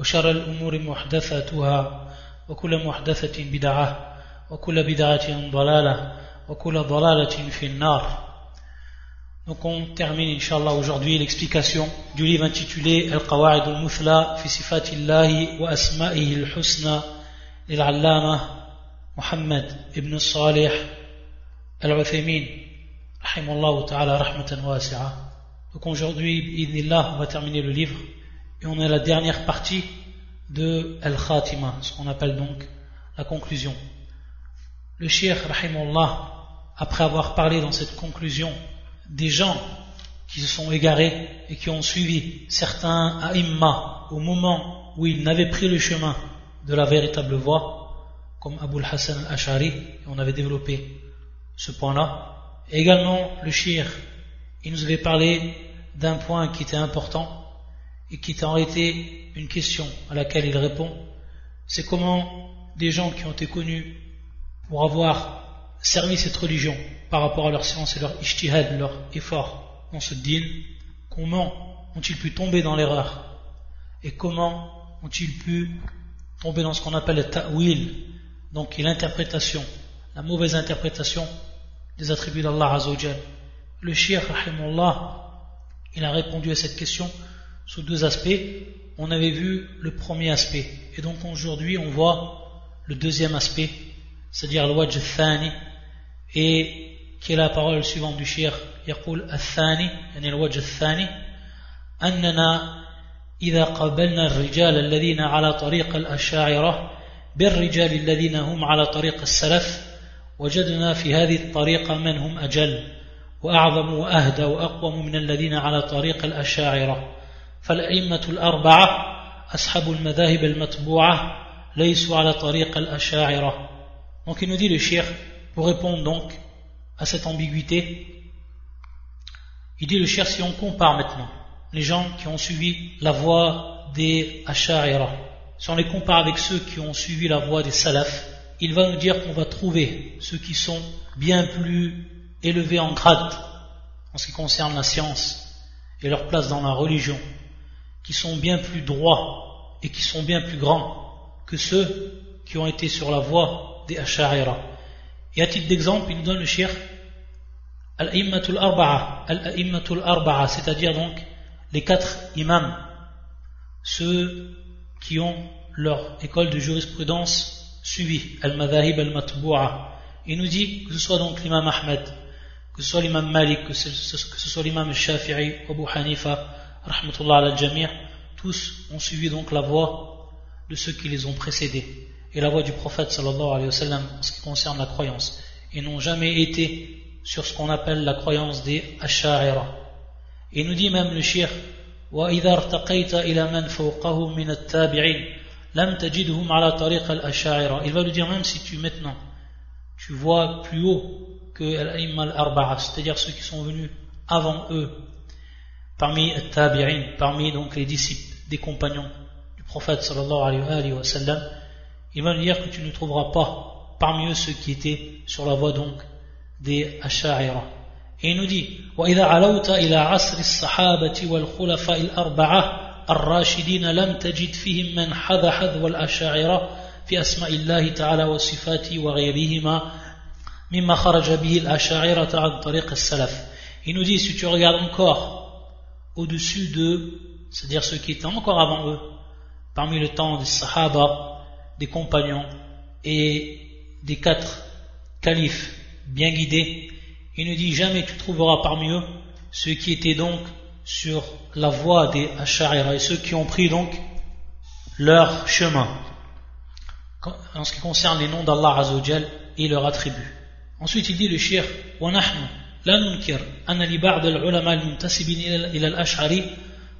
وشر الأمور محدثاتها وكل محدثة بدعة وكل بدعة ضلالة وكل ضلالة في النار Donc on termine inshallah aujourd'hui l'explication du livre intitulé Al-Qawa'id al-Muthla fi sifatillahi wa asma'ihi al-husna محمد ابن الصالح العثيمين رحمه الله تعالى رحمة واسعة Donc aujourd'hui, on va terminer le livre et on est à la dernière partie de Al-Khatima, ce qu'on appelle donc la conclusion. Le Cheikh, rahimullah, après avoir parlé dans cette conclusion des gens qui se sont égarés et qui ont suivi certains aïmma au moment où ils n'avaient pris le chemin de la véritable voie, comme Abu Hassan al-Ash'ari, on avait développé ce point-là. également, le Cheikh, il nous avait parlé d'un point qui était important, et qui est en réalité une question à laquelle il répond, c'est comment des gens qui ont été connus pour avoir servi cette religion par rapport à leur science et leur ishtihad, leur effort dans ce din, comment ont-ils pu tomber dans l'erreur et comment ont-ils pu tomber dans ce qu'on appelle le ta'wil, donc l'interprétation, la mauvaise interprétation des attributs d'Allah Azzawajal. Le shir, il a répondu à cette question sous deux aspects. On avait vu le premier aspect. Et donc aujourd'hui, on voit le deuxième aspect, c'est-à-dire le wajh thani, et qui est la parole suivante du shir, يقول الثاني يعني الوجه الثاني أننا إذا قابلنا الرجال الذين على طريق الأشاعرة بالرجال الذين هم على طريق السلف وجدنا في هذه الطريقة من هم أجل وأعظم وأهدى وأقوم من الذين على طريق الأشاعرة فالأئمة الأربعة أصحاب المذاهب المتبوعة ليسوا على طريق الأشاعرة Donc il nous dit le shir, pour répondre donc à cette ambiguïté, il dit le shir si on compare maintenant les gens qui ont suivi la voie des Asha'ira, si on les compare avec ceux qui ont suivi la voie des Salaf, il va nous dire qu'on va trouver ceux qui sont bien plus élevés en grade en ce qui concerne la science et leur place dans la religion qui sont bien plus droits et qui sont bien plus grands que ceux qui ont été sur la voie des Ash'arira. Et à titre d'exemple, il donne le shir Al-Immatul Arba'a, c'est-à-dire donc les quatre imams, ceux qui ont leur école de jurisprudence suivie, Al-Madhahib Al-Matbu'a. Il nous dit que ce soit donc l'imam Ahmed, que ce soit l'imam Malik, que ce, soit l'imam Shafi'i, Abu Hanifa, rahmatullah al tous ont suivi donc la voie de ceux qui les ont précédés et la voie du prophète sallallahu alayhi wa sallam en ce qui concerne la croyance et n'ont jamais été sur ce qu'on appelle la croyance des asha'ira et nous dit même le shir وإذا ارتقيت إلى من فوقه من التابعين لم تجدهم على طريق الأشاعرة il va lui dire même si tu maintenant tu vois plus haut que al-Aimma al-Arba'a c'est-à-dire ceux qui sont venus avant eux parmi tabi'in, parmi donc les disciples des compagnons du prophète sallallahu alayhi wa sallam, il va nous dire que tu ne trouveras pas parmi eux ceux qui étaient sur la voie donc des Asha'ira. Et il nous dit وإذا علوت إلى عصر الصحابة والخلفاء الأربعة الراشدين لم تجد فيهم من حذ حذو الأشاعرة في أسماء الله تعالى وصفاته وغيرهما مما خرج به الأشاعرة عن طريق السلف. Il nous dit si tu regardes encore au-dessus de, c'est-à-dire ceux qui étaient encore avant eux, parmi le temps des Sahaba, des compagnons et des quatre califes bien guidés, il ne dit jamais tu trouveras parmi eux ceux qui étaient donc sur la voie des Ash'arira et ceux qui ont pris donc leur chemin en ce qui concerne les noms d'Allah Azzawajal et leurs attributs. Ensuite il dit le shir wa لا ننكر أن لبعض العلماء المنتسبين إلى الأشعري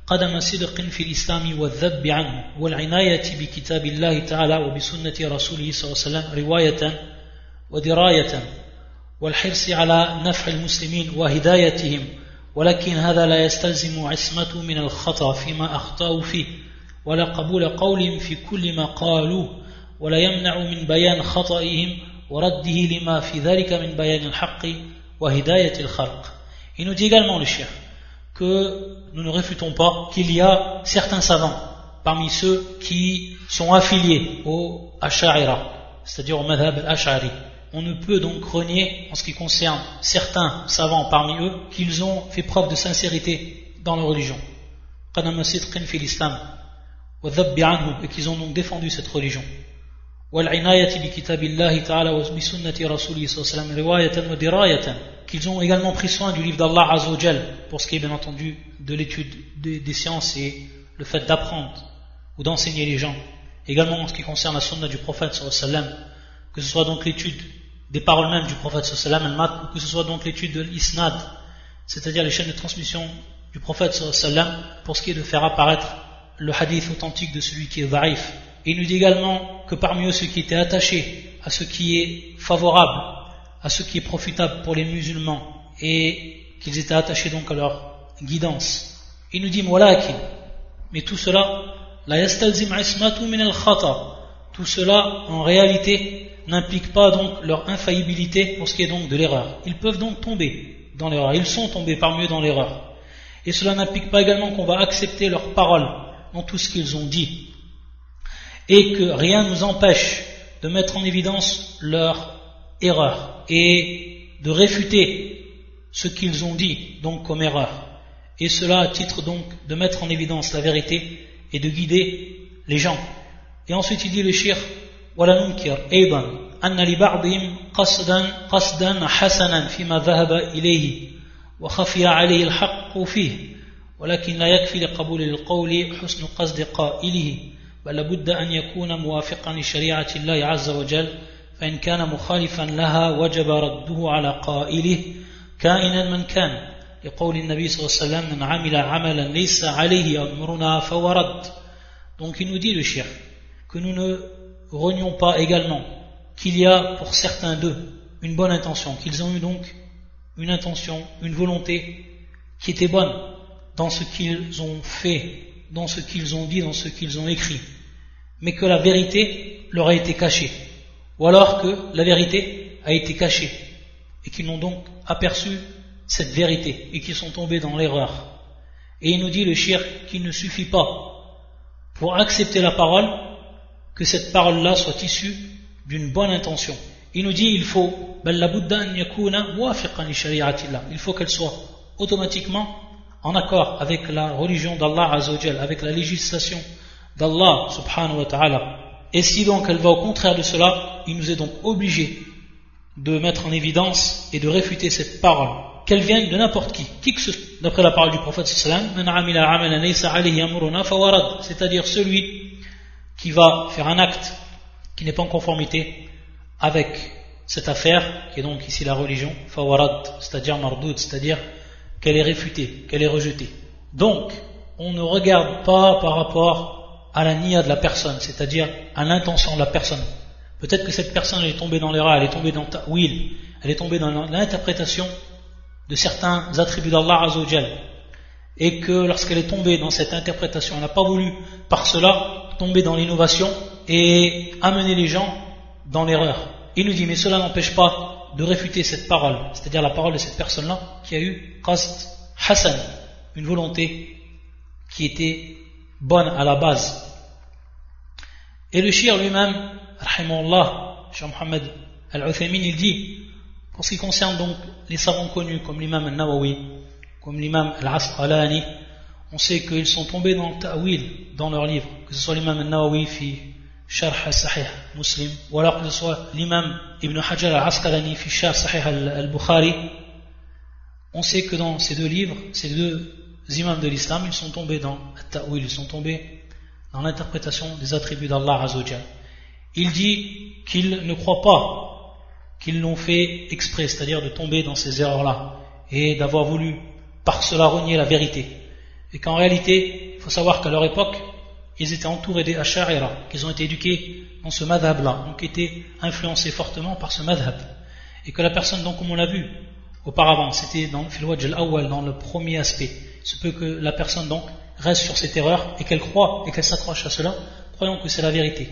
قدم صدق في الإسلام والذب عنه والعناية بكتاب الله تعالى وبسنة رسوله صلى الله عليه وسلم رواية ودراية والحرص على نفع المسلمين وهدايتهم ولكن هذا لا يستلزم عصمته من الخطأ فيما أخطأوا فيه ولا قبول قول في كل ما قالوه ولا يمنع من بيان خطئهم ورده لما في ذلك من بيان الحق Il nous dit également le chef que nous ne réfutons pas qu'il y a certains savants parmi ceux qui sont affiliés au Ash'arira, c'est-à-dire au madhab al-Ash'ari. On ne peut donc renier, en ce qui concerne certains savants parmi eux, qu'ils ont fait preuve de sincérité dans leur religion. et qu'ils ont donc défendu cette religion. Qu'ils ont également pris soin du livre d'Allah Azzawajal pour ce qui est bien entendu de l'étude des, sciences et le fait d'apprendre ou d'enseigner les gens. Également en ce qui concerne la sunna du prophète sallam que ce soit donc l'étude des paroles mêmes du prophète sallam ou que ce soit donc l'étude de l'isnad c'est-à-dire les chaînes de transmission du prophète sallam pour ce qui est de faire apparaître le hadith authentique de celui qui est vaif il nous dit également que parmi eux, ceux qui étaient attachés à ce qui est favorable, à ce qui est profitable pour les musulmans, et qu'ils étaient attachés donc à leur guidance. Il nous dit, mais tout cela, la tout cela, en réalité, n'implique pas donc leur infaillibilité pour ce qui est donc de l'erreur. Ils peuvent donc tomber dans l'erreur. Ils sont tombés parmi eux dans l'erreur. Et cela n'implique pas également qu'on va accepter leurs paroles dans tout ce qu'ils ont dit et que rien ne nous empêche de mettre en évidence leur erreur et de réfuter ce qu'ils ont dit donc comme erreur. Et cela à titre donc de mettre en évidence la vérité et de guider les gens. Et ensuite il dit le shir ولا ننكر أيضا أن لبعضهم قصدا قصدا حسنا فيما ذهب إليه وخفي عليه الحق فيه ولكن لا يكفي لقبول القول حسن قصد قائله بل لابد أن يكون موافقا لشريعة الله عز وجل فإن كان مخالفا لها وجب رده على قائله كائنا من كان لقول النبي صلى الله عليه وسلم من عمل عملا ليس عليه أمرنا فهو رد Donc il nous dit le shir que nous ne renions pas également qu'il y a pour certains d'eux une bonne intention, qu'ils ont eu donc une intention, une volonté qui était bonne dans ce qu'ils ont fait dans ce qu'ils ont dit, dans ce qu'ils ont écrit, mais que la vérité leur a été cachée, ou alors que la vérité a été cachée, et qu'ils n'ont donc aperçu cette vérité, et qu'ils sont tombés dans l'erreur. Et il nous dit le shir qu'il ne suffit pas pour accepter la parole que cette parole-là soit issue d'une bonne intention. Il nous dit il faut il faut qu'elle soit automatiquement en accord avec la religion d'Allah Azzawajal, avec la législation d'Allah subhanahu wa ta'ala. Et si donc elle va au contraire de cela, il nous est donc obligé de mettre en évidence et de réfuter cette parole, qu'elle vienne de n'importe qui, qui que ce soit, d'après la parole du prophète c'est-à-dire celui qui va faire un acte qui n'est pas en conformité avec cette affaire, qui est donc ici la religion, fawarad, c'est-à-dire mardoud, c'est-à-dire qu'elle est réfutée, qu'elle est rejetée. Donc, on ne regarde pas par rapport à la nia de la personne, c'est-à-dire à, l'intention de la personne. Peut-être que cette personne est tombée dans l'erreur, elle est tombée dans ta'wil, elle est tombée dans l'interprétation de certains attributs d'Allah Azzawajal. Et que lorsqu'elle est tombée dans cette interprétation, elle n'a pas voulu par cela tomber dans l'innovation et amener les gens dans l'erreur. Il nous dit, mais cela n'empêche pas de réfuter cette parole, c'est-à-dire la parole de cette personne-là qui a eu qasd hasan, une volonté qui était bonne à la base. Et le shir lui-même, rahimahullah, Cheikh Mohammed al-Uthaymin, il dit, pour ce qui concerne donc les savants connus comme l'imam al-Nawawi, comme l'imam al-Asqalani, on sait qu'ils sont tombés dans le ta'wil dans leurs livres, que ce soit l'imam al-Nawawi fi Alors que ce soit l'imam Ibn Hajar al-Asqalani al-Bukhari, on sait que dans ces deux livres, ces deux imams de l'islam, ils sont tombés dans ils sont tombés dans l'interprétation des attributs d'Allah Azzawajal. Il dit qu'ils ne croient pas qu'ils l'ont fait exprès, c'est-à-dire de tomber dans ces erreurs-là, et d'avoir voulu par cela renier la vérité. Et qu'en réalité, il faut savoir qu'à leur époque, ils étaient entourés des Ash'arira, qu'ils ont été éduqués dans ce madhab-là, donc étaient influencés fortement par ce madhab. Et que la personne, donc, comme on l'a vu auparavant, c'était dans le al-awwal, dans le premier aspect. Il se peut que la personne, donc, reste sur cette erreur et qu'elle croit et qu'elle s'accroche à cela, croyant que c'est la vérité.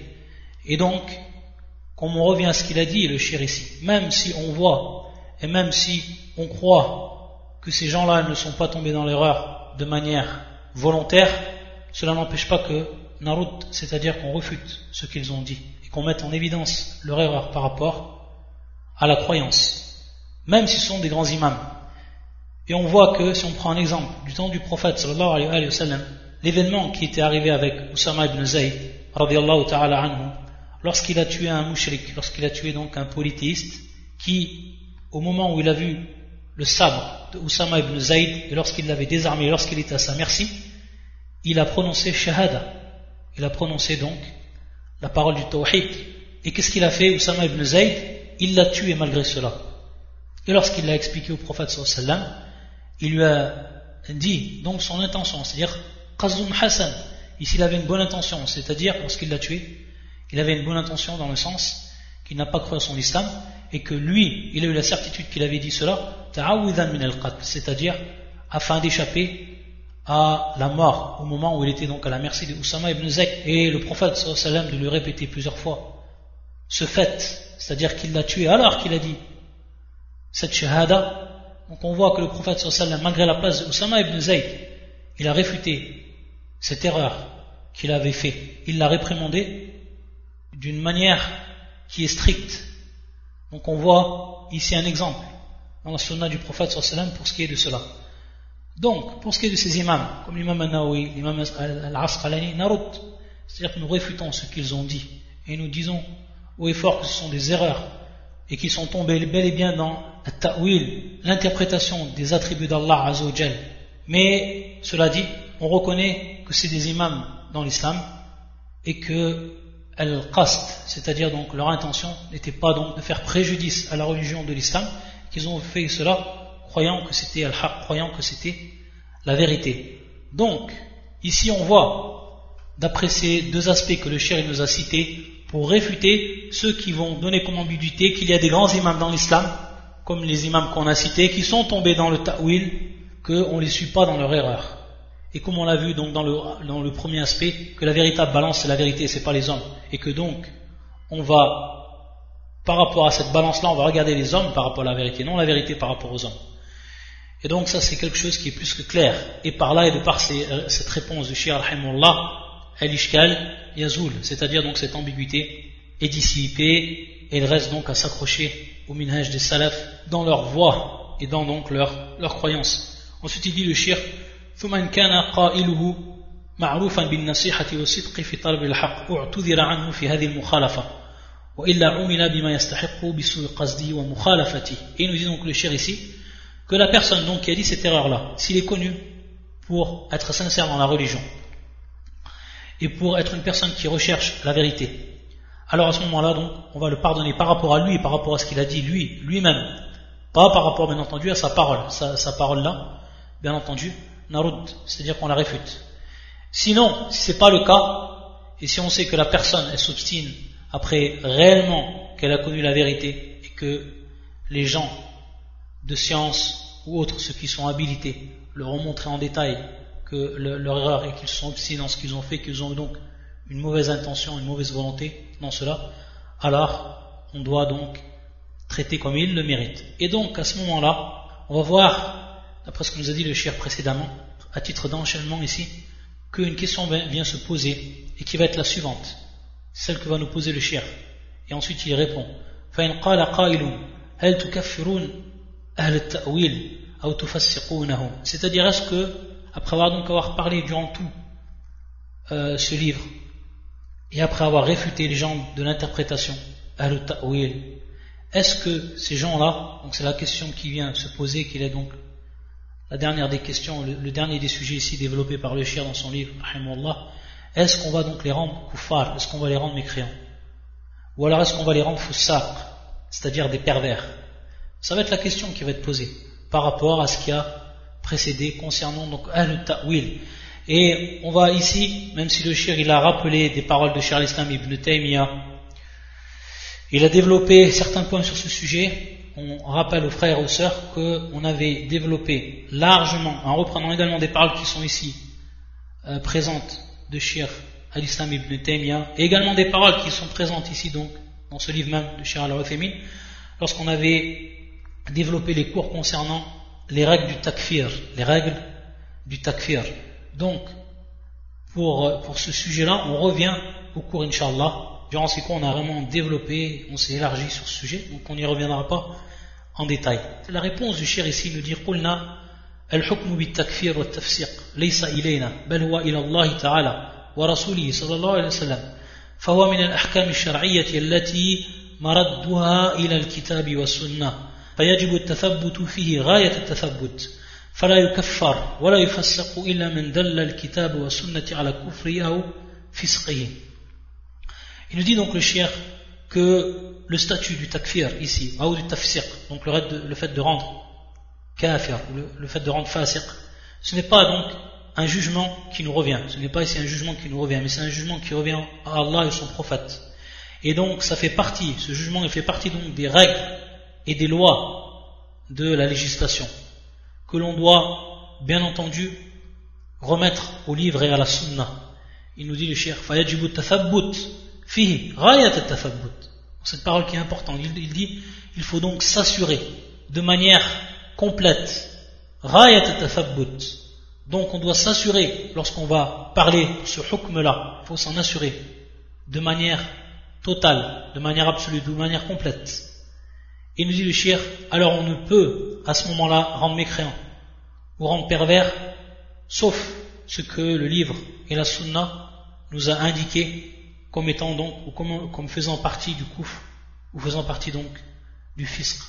Et donc, comme on revient à ce qu'il a dit, le shir ici, même si on voit et même si on croit que ces gens-là ne sont pas tombés dans l'erreur de manière volontaire, cela n'empêche pas que Narut, c'est-à-dire qu'on refute ce qu'ils ont dit et qu'on mette en évidence leur erreur par rapport à la croyance, même si ce sont des grands imams. Et on voit que, si on prend un exemple du temps du prophète sallallahu alayhi wa sallam, l'événement qui était arrivé avec Oussama ibn Zayd, radiallahu ta'ala lorsqu'il a tué un mouchrik, lorsqu'il a tué donc un polythéiste, qui, au moment où il a vu le sabre de ibn Zayd, et lorsqu'il l'avait désarmé, lorsqu'il était à sa merci, il a prononcé shahada. Il a prononcé donc la parole du tawhid. Et qu'est-ce qu'il a fait, Oussama ibn Zayd? Il l'a tué malgré cela. Et lorsqu'il l'a expliqué au prophète sallallahu il lui a dit donc son intention, c'est-à-dire Qazum Hassan. Ici, il avait une bonne intention, c'est-à-dire lorsqu'il l'a tué, il avait une bonne intention dans le sens qu'il n'a pas cru à son islam et que lui, il a eu la certitude qu'il avait dit cela, c'est-à-dire afin d'échapper à la mort au moment où il était donc à la merci de Oussama ibn Zayd. Et le prophète sallam de lui répéter plusieurs fois. Ce fait, c'est-à-dire qu'il l'a tué alors qu'il a dit cette shahada donc on voit que le prophète sallam malgré la place de Oussama ibn Zayd il a réfuté cette erreur qu'il avait fait. Il l'a réprimandé d'une manière qui est stricte. Donc on voit ici un exemple dans la sunna du prophète sallam pour ce qui est de cela donc, pour ce qui est de ces imams, comme l'imam al-Nawawi, l'imam al-Asqalani, Narut, c'est-à-dire que nous réfutons ce qu'ils ont dit et nous disons haut et fort que ce sont des erreurs et qu'ils sont tombés bel et bien dans ta'wil, l'interprétation des attributs d'Allah Azzawajal. Mais, cela dit, on reconnaît que c'est des imams dans l'islam et que al-qast, c'est-à-dire donc leur intention n'était pas de faire préjudice à la religion de l'islam, qu'ils ont fait cela croyant que c'était al-haq, croyant que c'était la vérité. Donc, ici on voit, d'après ces deux aspects que le chéri nous a cités, pour réfuter ceux qui vont donner comme ambiguïté qu'il y a des grands imams dans l'islam, comme les imams qu'on a cités, qui sont tombés dans le ta'wil, qu'on ne les suit pas dans leur erreur. Et comme on l'a vu donc dans le, dans le premier aspect, que la véritable balance c'est la vérité, c'est pas les hommes. Et que donc, on va, par rapport à cette balance-là, on va regarder les hommes par rapport à la vérité, non la vérité par rapport aux hommes. Et donc ça c'est quelque chose qui est plus que clair. Et par là et de par euh, cette réponse du Shia rahimullah, al-ishkal yazoul, c'est-à-dire donc cette ambiguïté est dissipée et il reste donc à s'accrocher au minhaj des salafs dans leur voix et dans donc leur, leur croyance. Ensuite il dit le shir فمن كان قائله معروفا بالنصيحة والصدق في طلب الحق اعتذر عنه في هذه المخالفة وإلا عمل بما يستحق بسوء قصده ومخالفته. Et il nous dit donc le shir ici que la personne donc qui a dit cette erreur-là, s'il est connu pour être sincère dans la religion et pour être une personne qui recherche la vérité, alors à ce moment-là, donc, on va le pardonner par rapport à lui et par rapport à ce qu'il a dit lui, lui-même, pas par rapport, bien entendu, à sa parole, sa, parole-là, bien entendu, narud, c'est-à-dire qu'on la réfute. Sinon, si c'est pas le cas, et si on sait que la personne, elle s'obstine après réellement qu'elle a connu la vérité et que les gens de science ou autres, ceux qui sont habilités, leur ont montré en détail que leur erreur est qu'ils sont obstinés dans ce qu'ils ont fait, qu'ils ont donc une mauvaise intention, une mauvaise volonté dans cela, alors on doit donc traiter comme il le mérite. Et donc à ce moment-là, on va voir, d'après ce que nous a dit le cher précédemment, à titre d'enchaînement ici, qu'une question vient se poser et qui va être la suivante, celle que va nous poser le cher. Et ensuite il répond. C'est-à-dire, est-ce que, après avoir donc avoir parlé durant tout euh, ce livre, et après avoir réfuté les gens de l'interprétation, est-ce que ces gens-là, donc c'est la question qui vient se poser, qui est donc la dernière des questions, le, dernier des sujets ici développé par le chien dans son livre, est-ce qu'on va donc les rendre kuffar, est-ce qu'on va les rendre mécréants? Ou alors est-ce qu'on va les rendre foussaq, c'est-à-dire des pervers? Ça va être la question qui va être posée par rapport à ce qui a précédés concernant donc Al-Ta'wil. Et on va ici, même si le shir il a rappelé des paroles de Charles Islam ibn Taymiyyah, il a développé certains points sur ce sujet. On rappelle aux frères et aux sœurs qu'on avait développé largement, en reprenant également des paroles qui sont ici euh, présentes de Shir al-Islam ibn Taymiyyah, et également des paroles qui sont présentes ici donc dans ce livre même de Shir al-Uthaymin, lorsqu'on avait développé les cours concernant les règles du takfir, les règles du takfir. Donc, pour, euh, pour ce sujet-là, on revient au cours, Inch'Allah. Durant ces cours, on a vraiment développé, on s'est élargi sur ce sujet, donc on n'y reviendra pas en détail. La réponse du shir ici nous dit قلنا الحكم بالتكفير والتفسيق ليس إلينا بل هو إلى الله تعالى ورسوله صلى الله عليه وسلم فهو من الأحكام الشرعية التي مردها إلى الكتاب والسنة فيجب التثبت فيه غاية التثبت فلا يكفر ولا يفسق إلا من دل الكتاب والسنة على كفره أو فسقه Il nous dit donc le shir que le statut du takfir ici, ou du tafsir, donc le, fait de rendre kafir, le, le fait de rendre fasiq, ce n'est pas donc un jugement qui nous revient. Ce n'est pas ici un jugement qui nous revient, mais c'est un jugement qui revient à Allah et son prophète. Et donc ça fait partie, ce jugement il fait partie donc des règles et des lois de la législation que l'on doit bien entendu remettre au livre et à la sunna. Il nous dit le cher fayajibu tathabbut fihi ghayat tathabbut. Cette parole qui est importante, il, dit il faut donc s'assurer de manière complète ghayat tathabbut. Donc on doit s'assurer lorsqu'on va parler de ce hukm là, il faut s'en assurer de manière totale, de manière absolue, de manière complète. Il nous dit le shir, alors on ne peut à ce moment-là rendre mécréant ou rendre pervers, sauf ce que le livre et la sunna nous a indiqué comme étant donc, ou comme, comme faisant partie du kouf, ou faisant partie donc du fisq.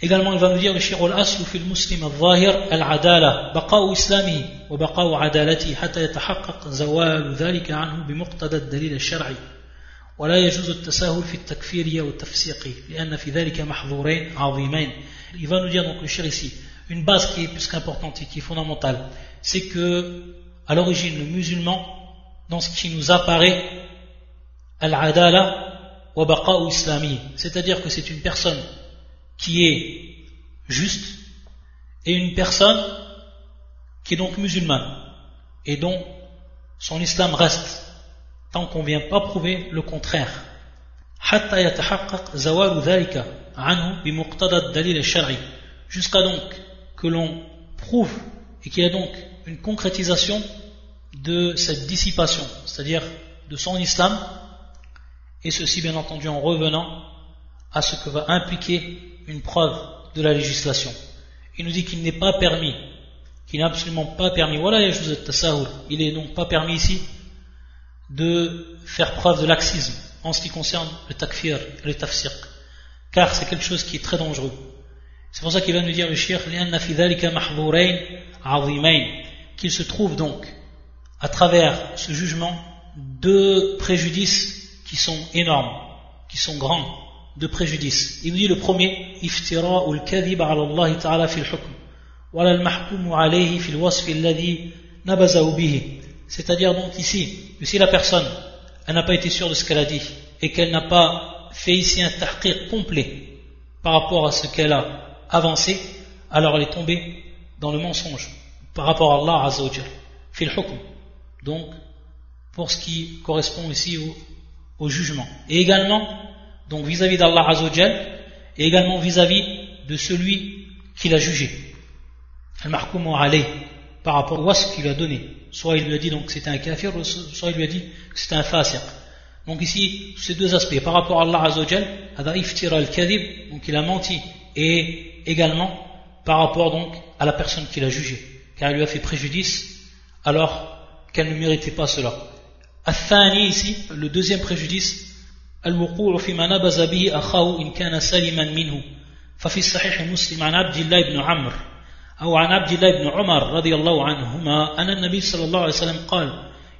Également, il va nous dire le shir al-aslu fil muslim al-zahir al-adala, baqa'u islami wa baqa'u adalati hatta yatahaqqaq zawalu dhalika anhu bimuqtada ad-dalil al-shar'i. ولا يجوز التساهل في التكفير أو التفسيق لأن في ذلك محظورين عظيمين il va nous dire donc le cher ici une base qui est plus qu'importante et qui est fondamentale c'est que à l'origine le musulman dans ce qui nous apparaît al-adala wa baqa'u islami c'est-à-dire que c'est une personne qui est juste et une personne qui est donc musulmane et dont son islam reste tant qu'on ne vient pas prouver le contraire. Jusqu'à donc que l'on prouve et qu'il y a donc une concrétisation de cette dissipation, c'est-à-dire de son islam, et ceci bien entendu en revenant à ce que va impliquer une preuve de la législation. Il nous dit qu'il n'est pas permis, qu'il n'est absolument pas permis, voilà il est donc pas permis ici de faire preuve de laxisme en ce qui concerne le takfir et le tafsir, car c'est quelque chose qui est très dangereux. C'est pour ça qu'il va nous dire le shir qu'il se trouve donc à travers ce jugement deux préjudices qui sont énormes, qui sont grands, deux préjudices. Il nous dit le premier, wala al-mahkum alayhi. C'est-à-dire donc ici, que si la personne, n'a pas été sûre de ce qu'elle a dit, et qu'elle n'a pas fait ici un tahqir complet par rapport à ce qu'elle a avancé, alors elle est tombée dans le mensonge par rapport à Allah Azzawajal, fil hukm. Donc, pour ce qui correspond ici au, jugement. Et également, donc vis-à-vis d'Allah Azzawajal, et également vis-à-vis de celui qui l'a jugé. Al-mahkum alayh, par rapport à ce qu'il a donné. Soit il lui a dit donc que c'était un kafir, soit il lui a dit que c'était un fasiq. Donc ici, ces deux aspects. Par rapport à Allah Azzawajal, al-kadhib, donc il a menti. Et également, par rapport donc à la personne qu'il a jugée. Car il lui a fait préjudice, alors qu'elle ne méritait pas cela. Al-thani ici, le deuxième préjudice, الوقوع فيما نبذ به أخاه إن كان سالما منه ففي الصحيح مسلم عن عبد الله بن عمرو أو عن عبد الله بن عمر رضي الله عنهما أن النبي صلى الله عليه وسلم قال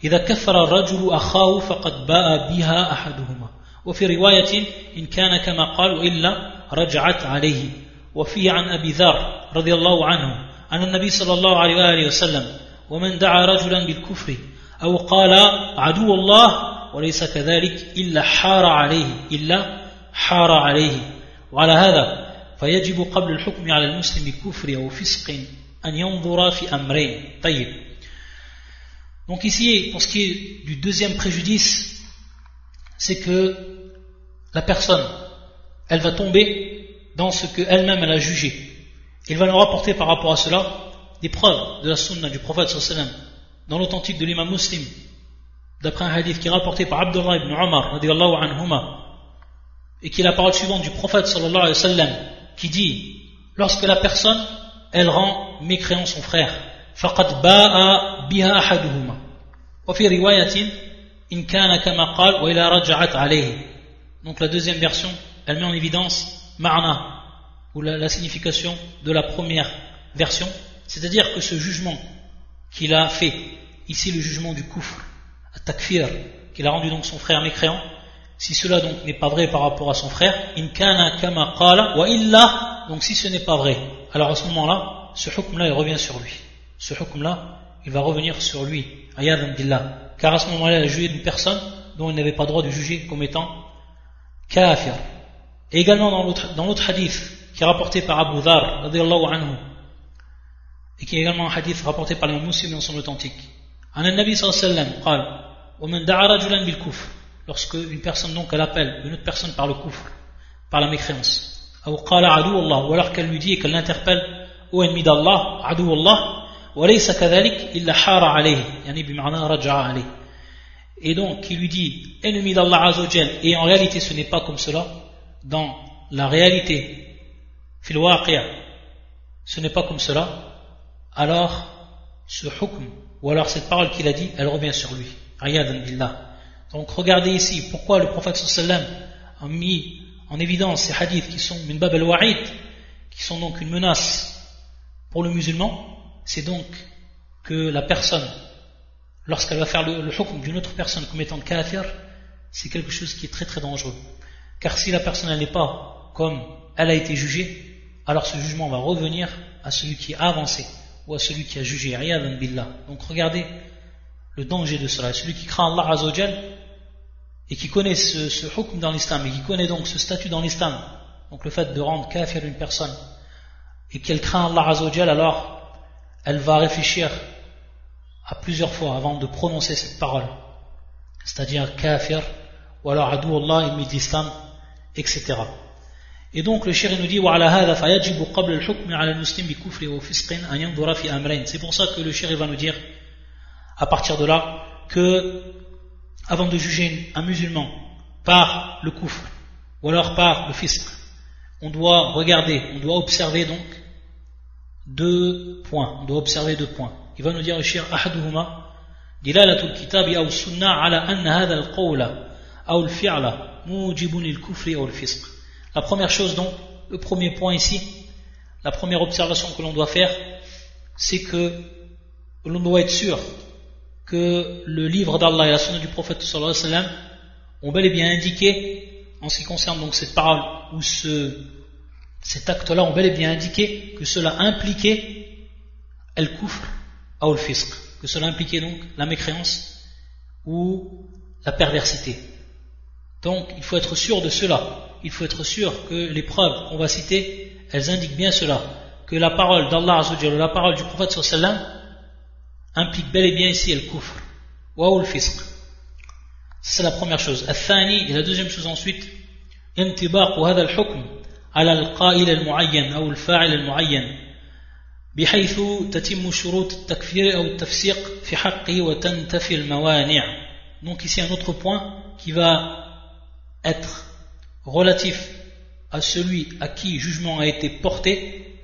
إذا كفر الرجل أخاه فقد باء بها أحدهما. وفي رواية إن كان كما قال وإلا رجعت عليه. وفيه عن أبي ذر رضي الله عنه عن النبي صلى الله عليه وآله وسلم ومن دعا رجلا بالكفر أو قال عدو الله وليس كذلك إلا حار عليه إلا حار عليه. وعلى هذا فيجب قبل الحكم على المسلم بكفر أو فسق أن ينظر في أمرين طيب Donc ici, pour ce qui est du deuxième préjudice, c'est que la personne, elle va tomber dans ce qu'elle-même elle a jugé. Il va nous rapporter par rapport à cela des preuves de la sunna du prophète sallam dans l'authentique de l'imam muslim d'après un hadith qui est rapporté par Abdullah ibn Umar anhuma et qui est la parole suivante du prophète sallallahu alayhi wa sallam qui dit lorsque la personne elle rend mécréant son frère فقد باء بها أحدهما وفي رواية إن كان كما قال وإلى رجعت عليه donc la deuxième version elle met en évidence ma'na ou la, la signification de la première version c'est-à-dire que ce jugement qu'il a fait, ici le jugement du kufr, takfir, qu'il a rendu donc son frère mécréant, si cela donc n'est pas vrai par rapport à son frère, in kana kama qala wa donc si ce n'est pas vrai, alors à ce moment-là, ce hukm-là il revient sur lui. Ce hukm-là, il va revenir sur lui, ayadan billah. Car à ce moment-là, il a jugé d'une personne dont il n'avait pas droit de juger comme étant kafir. Et également dans l'autre hadith qui est rapporté par Abu Dhar, anhu, et qui est également un hadith rapporté par les musulmans dans son authentique. Un Nabi sallallahu alayhi wa sallam, lorsque une personne donc elle appelle une autre personne par le kufr, par la mécréance, ou alors qu'elle lui dit et qu'elle l'interpelle au ennemi d'Allah, adu Allah, وليس كذلك إلا حار عليه يعني بمعنى رجع عليه et donc qui lui dit ennemi d'Allah Azzawajal et en réalité ce n'est pas comme cela dans la réalité fil ce n'est pas comme cela alors ce hukm, ou alors cette parole qu'il a dit, elle revient sur lui. billah. Donc regardez ici, pourquoi le prophète sallam a mis en évidence ces hadiths qui sont min bab al-wa'id, qui sont donc une menace pour le musulman, c'est donc que la personne, lorsqu'elle va faire le, le hukm d'une autre personne comme étant kafir, c'est quelque chose qui est très très dangereux. Car si la personne n'est pas comme elle a été jugée, alors ce jugement va revenir à celui qui a avancé ou à celui qui a jugé. Donc regardez le danger de cela. Celui qui craint Allah Azzawajal et qui connaît ce, ce hukm dans l'islam et qui connaît donc ce statut dans l'islam, donc le fait de rendre kafir une personne et qu'elle craint Allah Azzawajal, alors elle va réfléchir à plusieurs fois avant de prononcer cette parole. C'est-à-dire kafir ou alors adou Allah, ennemi d'islam, etc. Et donc le shir nous dit C'est pour ça que le shir va nous dire à partir de là que avant de juger un musulman par le coufre ou alors par le fisc, on doit regarder, on doit observer donc deux points. On doit observer deux points. Il va nous dire le shir ahaduhuma dilalatul kitab aw sunna ala anna hadha al-qawla aw al-fi'la mujibun lil-kufri aw fisq. La première chose donc, le premier point ici, la première observation que l'on doit faire, c'est que l'on doit être sûr que le livre d'Allah et la sunna du prophète sallallahu alayhi wa sallam ont bel et bien indiqué, en ce qui concerne donc cette parole ou ce, cet acte-là, ont bel et bien indiqué que cela impliquait el kufr ou le que cela impliquait donc la mécréance ou la perversité. Donc il faut être sûr de cela il faut être sûr que les preuves qu'on va citer, elles indiquent bien cela, que la parole d'Allah la parole du prophète sallam implique bel et bien ici le kufr, ou le fisq. C'est la première chose. Et la deuxième chose ensuite, انطباق هذا الحكم على القائل المعين أو الفاعل المعين بحيث تتم شروط التكفير أو التفسيق في حقه وتنتفي الموانع. Donc ici un autre point qui va être relatif à celui à qui jugement a été porté,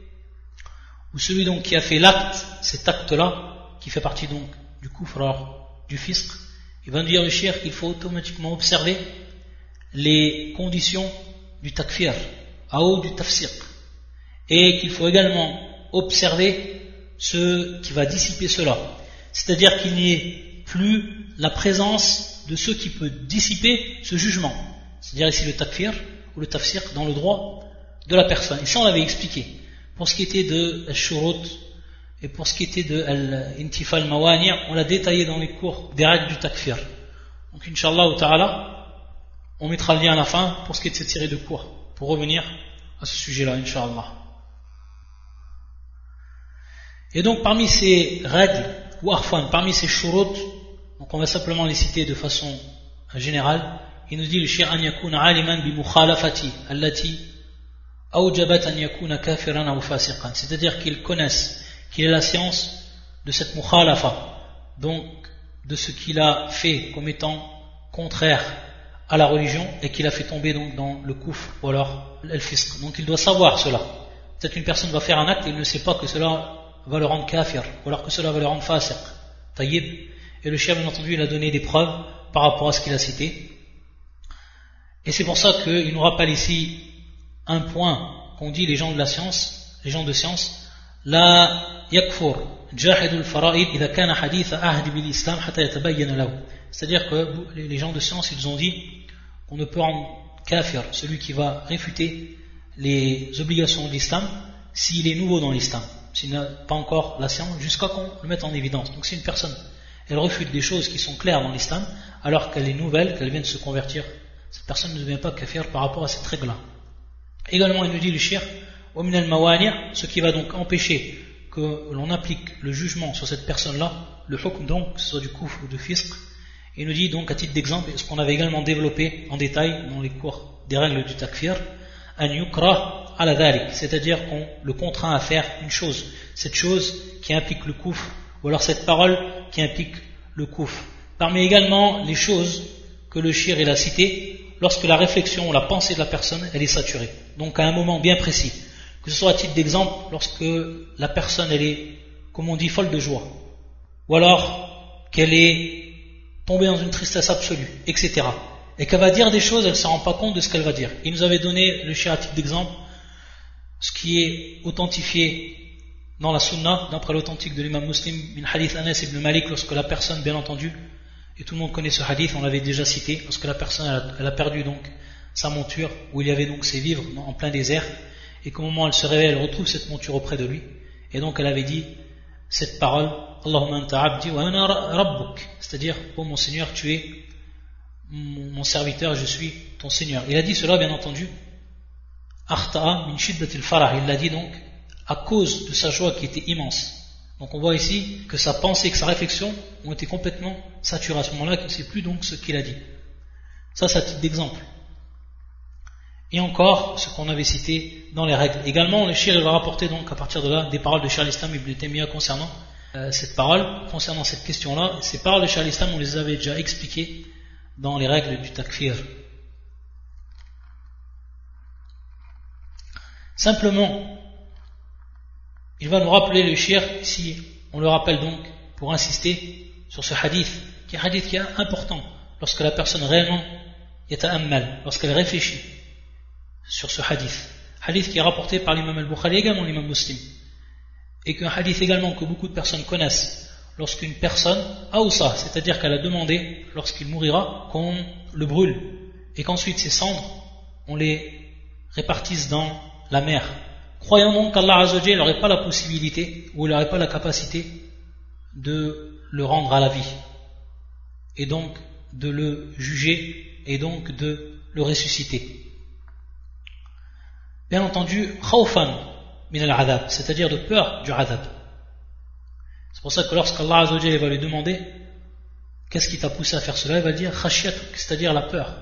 ou celui donc qui a fait l'acte, cet acte-là, qui fait partie donc du koufrar, du fisc, il va nous dire le shir qu'il faut automatiquement observer les conditions du takfir, ou du tafsir, et qu'il faut également observer ce qui va dissiper cela. C'est-à-dire qu'il n'y ait plus la présence de ce qui peut dissiper ce jugement c'est-à-dire ici le takfir ou le tafsir dans le droit de la personne. Et ça on l'avait expliqué. Pour ce qui était de shurut Et pour ce qui était de Al-Intifal Mawani', on l'a détaillé dans les cours des règles du takfir. Donc, Inch'Allah ta'ala, on mettra le lien à la fin pour ce qui est de cette série de cours, pour revenir à ce sujet-là, Inch'Allah. Et donc, parmi ces règles, ou arfan, parmi ces shurut, donc on va simplement les citer de façon générale, il nous dit le shir an yakuna aliman bi mukhalafati allati awjabat an yakuna kafiran ou fasiqan. C'est-à-dire qu'ils connaissent qu'il est la science de cette mukhalafa, donc de ce qu'il a fait comme étant contraire à la religion et qu'il a fait tomber donc dans le kouf ou alors l'elfisq. Donc il doit savoir cela. Peut-être une personne va faire un acte et il ne sait pas que cela va le rendre kafir ou alors que cela va le rendre fasiq. Taïb. Et le chien, bien entendu, il a donné des preuves par rapport à ce qu'il a cité. Et c'est pour ça qu'il nous rappelle ici un point qu'on dit les gens de la science, les gens de science, la yakfur jahidul fara'id idha kana hadith ahd bil islam hatta yatabayyana lahu. C'est-à-dire que les gens de science, ils ont dit qu'on ne peut rendre kafir celui qui va réfuter les obligations de l'islam s'il est nouveau dans l'islam, s'il n'a pas encore la science, jusqu'à qu'on le mette en évidence. Donc si une personne, elle refute des choses qui sont claires dans l'islam, alors qu'elle est nouvelle, qu'elle vient de se convertir, cette personne ne devient pas kafir par rapport à cette règle-là. Également, il nous dit le shir, ce qui va donc empêcher que l'on applique le jugement sur cette personne-là, le hukm donc, que ce soit du kouf ou du fisq, il nous dit donc à titre d'exemple, ce qu'on avait également développé en détail dans les cours des règles du takfir, an yukra ala c'est-à-dire qu'on le contraint à faire une chose, cette chose qui implique le kouf, ou alors cette parole qui implique le kouf. Parmi également les choses que le shir a cité, lorsque la réflexion ou la pensée de la personne, elle est saturée. Donc à un moment bien précis. Que ce soit à titre d'exemple, lorsque la personne, est, comme on dit, folle de joie. Ou alors qu'elle est tombée dans une tristesse absolue, etc. Et qu'elle va dire des choses, elle ne se rend pas compte de ce qu'elle va dire. Il nous avait donné, le shir à titre d'exemple, ce qui est authentifié dans la sunna, d'après l'authentique de l'imam muslim, min hadith Anas ibn Malik, lorsque la personne, bien entendu, et tout le monde connaît ce hadith, on l'avait déjà cité, lorsque la personne elle a, perdu donc sa monture, où il y avait donc ses vivres en plein désert, et qu'au moment où elle se réveille, elle retrouve cette monture auprès de lui, et donc elle avait dit cette parole, Allahumma anta abdi wa ana rabbuk, c'est-à-dire, oh mon Seigneur, tu es mon serviteur, je suis ton Seigneur. Il a dit cela, bien entendu, min il l'a dit donc, à cause de sa joie qui était immense. Donc on voit ici que sa pensée, que sa réflexion ont été complètement saturées à ce moment-là, qu'il ne sait plus donc ce qu'il a dit. Ça, c'est à titre d'exemple. Et encore, ce qu'on avait cité dans les règles. Également, le shir va rapporter donc à partir de là des paroles de Charles Islam Ibn Taymiyyah concernant euh, cette parole, concernant cette question-là. Ces paroles de Charles Islam, on les avait déjà expliquées dans les règles du takfir. Simplement, il va nous rappeler le shir, ici on le rappelle donc pour insister sur ce hadith, qui est un hadith qui est important lorsque la personne réellement est à mal, lorsqu'elle réfléchit sur ce hadith. Hadith qui est rapporté par l'imam al-Bukhari également l'imam muslim. Et qu'un hadith également que beaucoup de personnes connaissent lorsqu'une personne, ça, c'est-à-dire qu'elle a demandé, lorsqu'il mourira, qu'on le brûle et qu'ensuite ses cendres, on les répartisse dans la mer Croyons donc qu'Allah n'aurait pas la possibilité ou il n'aurait pas la capacité de le rendre à la vie et donc de le juger et donc de le ressusciter Bien entendu, khawfan min al c'est-à-dire de peur du adab. C'est pour ça que lorsqu'Allah va lui demander qu'est-ce qui t'a poussé à faire cela, il va dire c'est-à-dire la peur.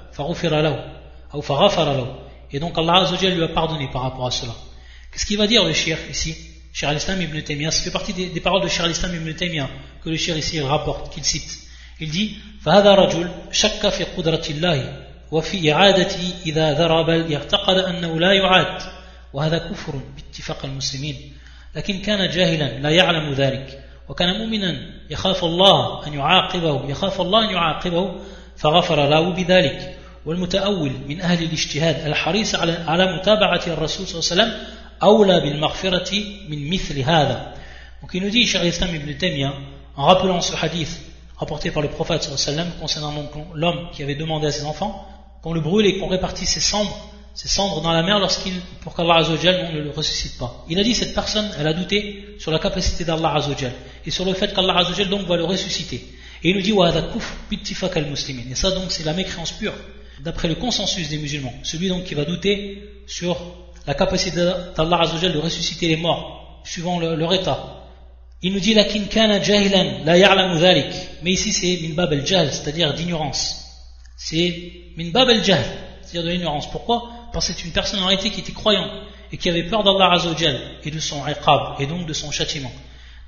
Et donc Allah lui a pardonné par rapport à cela. Qu'est-ce qu'il va dire le shir ici Shir al-Islam ibn Taymiyyah, ça fait partie des, des paroles de Shir al-Islam ibn Taymiyyah que le shir ici rapporte, qu'il cite. Il dit فهذا رجل شك في قدرة الله وفي إعادته إذا ذرى بل يعتقد أنه لا يعاد وهذا كفر باتفاق المسلمين. لكن كان جاهلا لا يعلم ذلك وكان مؤمنا يخاف الله أن يعاقبه يخاف الله أن يعاقبه فغفر له بذلك. والمتأول من أهل الاجتهاد الحريص على متابعة الرسول صلى الله عليه وسلم donc il nous dit, cher Islam ibn Taymiyyah, en rappelant ce hadith rapporté par le prophète sallam concernant l'homme qui avait demandé à ses enfants qu'on le brûle et qu'on répartisse ses cendres ses cendres dans la mer lorsqu'il, pour qu'Allah Azzawajal ne le ressuscite pas. Il a dit cette personne, elle a douté sur la capacité d'Allah Azzawajal et sur le fait qu'Allah Azzawajal donc va le ressusciter. Et il nous dit Et ça donc c'est la mécréance pure, d'après le consensus des musulmans. Celui donc qui va douter sur la capacité d'Allah Azzawajal de ressusciter les morts, suivant leur état. Il nous dit kana jahilan la ya'lamu. Mais ici c'est min bab al-jahl, c'est-à-dire d'ignorance. C'est min bab al-jahl, c'est-à-dire de l'ignorance. Pourquoi? Parce que c'est une personne qui était croyant et qui avait peur d'Allah Azzawajal et de son iqab et donc de son châtiment.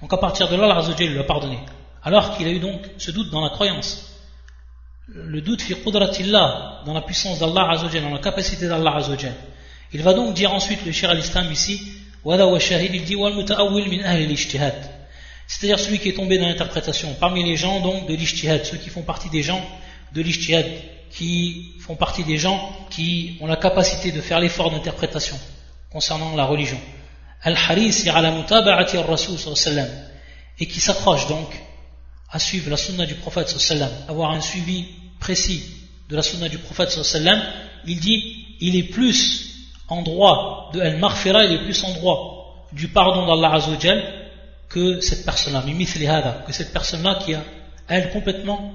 Donc à partir de là, Allah Azzawajal lui a pardonné. Alors qu'il a eu donc ce doute dans la croyance. Le doute fi qudratillah, dans la puissance d'Allah Azzawajal, dans la capacité d'Allah Azzawajal. Il va donc dire ensuite, le shir al-Islam ici, il dit wal min al c'est-à-dire celui qui est tombé dans l'interprétation, parmi les gens donc de l'ishtihad, ceux qui font partie des gens de l'ishtihad, qui font partie des gens qui ont la capacité de faire l'effort d'interprétation concernant la religion. Al-Haris et qui s'accroche donc à suivre la sunna du prophète avoir un suivi précis de la sunna du prophète il dit il est plus en droit de al-maghfira, il est plus en droit du pardon d'Allah Azzawajal que cette personne-là, que cette personne-là qui a, elle, complètement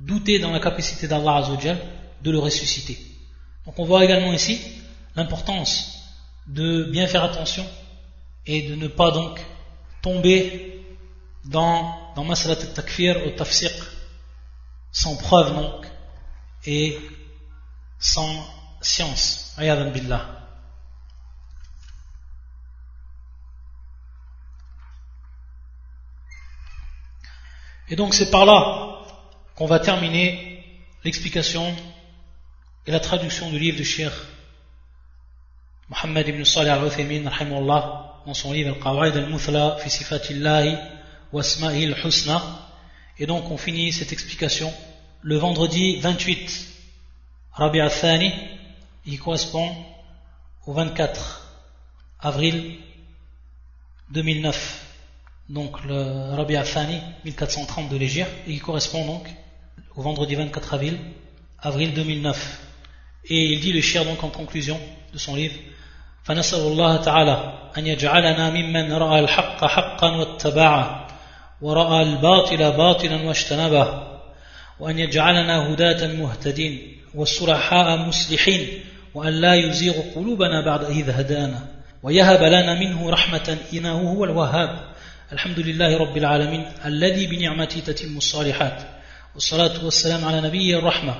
douté dans la capacité d'Allah Azzawajal de le ressusciter. Donc on voit également ici l'importance de bien faire attention et de ne pas donc tomber dans, dans Masalat al-Takfir ou Tafsiq sans preuve donc et sans science. Ayadan billah. Et donc c'est par là qu'on va terminer l'explication et la traduction du livre de Cheikh Mohammed ibn Salih al-Uthaymin dans son livre Al-Qawaid al-Muthla fi sifatillahi wa asma'i al-husna. Et donc on finit cette explication le vendredi 28 Rabi al-Thani il correspond au 24 avril 2009 donc le Rabi Afani, 1430 de l'Égypte, qui correspond donc au vendredi 24 avril, avril 2009. Et il dit le cher donc en conclusion de son livre فنسأل الله تعالى أن يجعلنا ممن رأى الحق حقا واتبعه ورأى الباطل باطلا واجتنبه وأن يجعلنا هداة مهتدين وصلحاء مصلحين وأن لا يزيغ قلوبنا بعد إذ هدانا ويهب لنا منه رحمة إنه هو الوهاب الحمد لله رب العالمين الذي بنعمته تتم الصالحات والصلاة والسلام على نبي الرحمة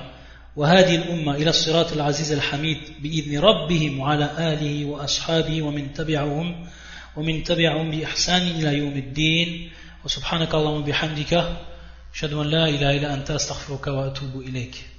وهذه الأمة إلى الصراط العزيز الحميد بإذن ربهم وعلى آله وأصحابه ومن تبعهم ومن تبعهم بإحسان إلى يوم الدين وسبحانك اللهم بحمدك أشهد أن لا إله إلا أنت أستغفرك وأتوب إليك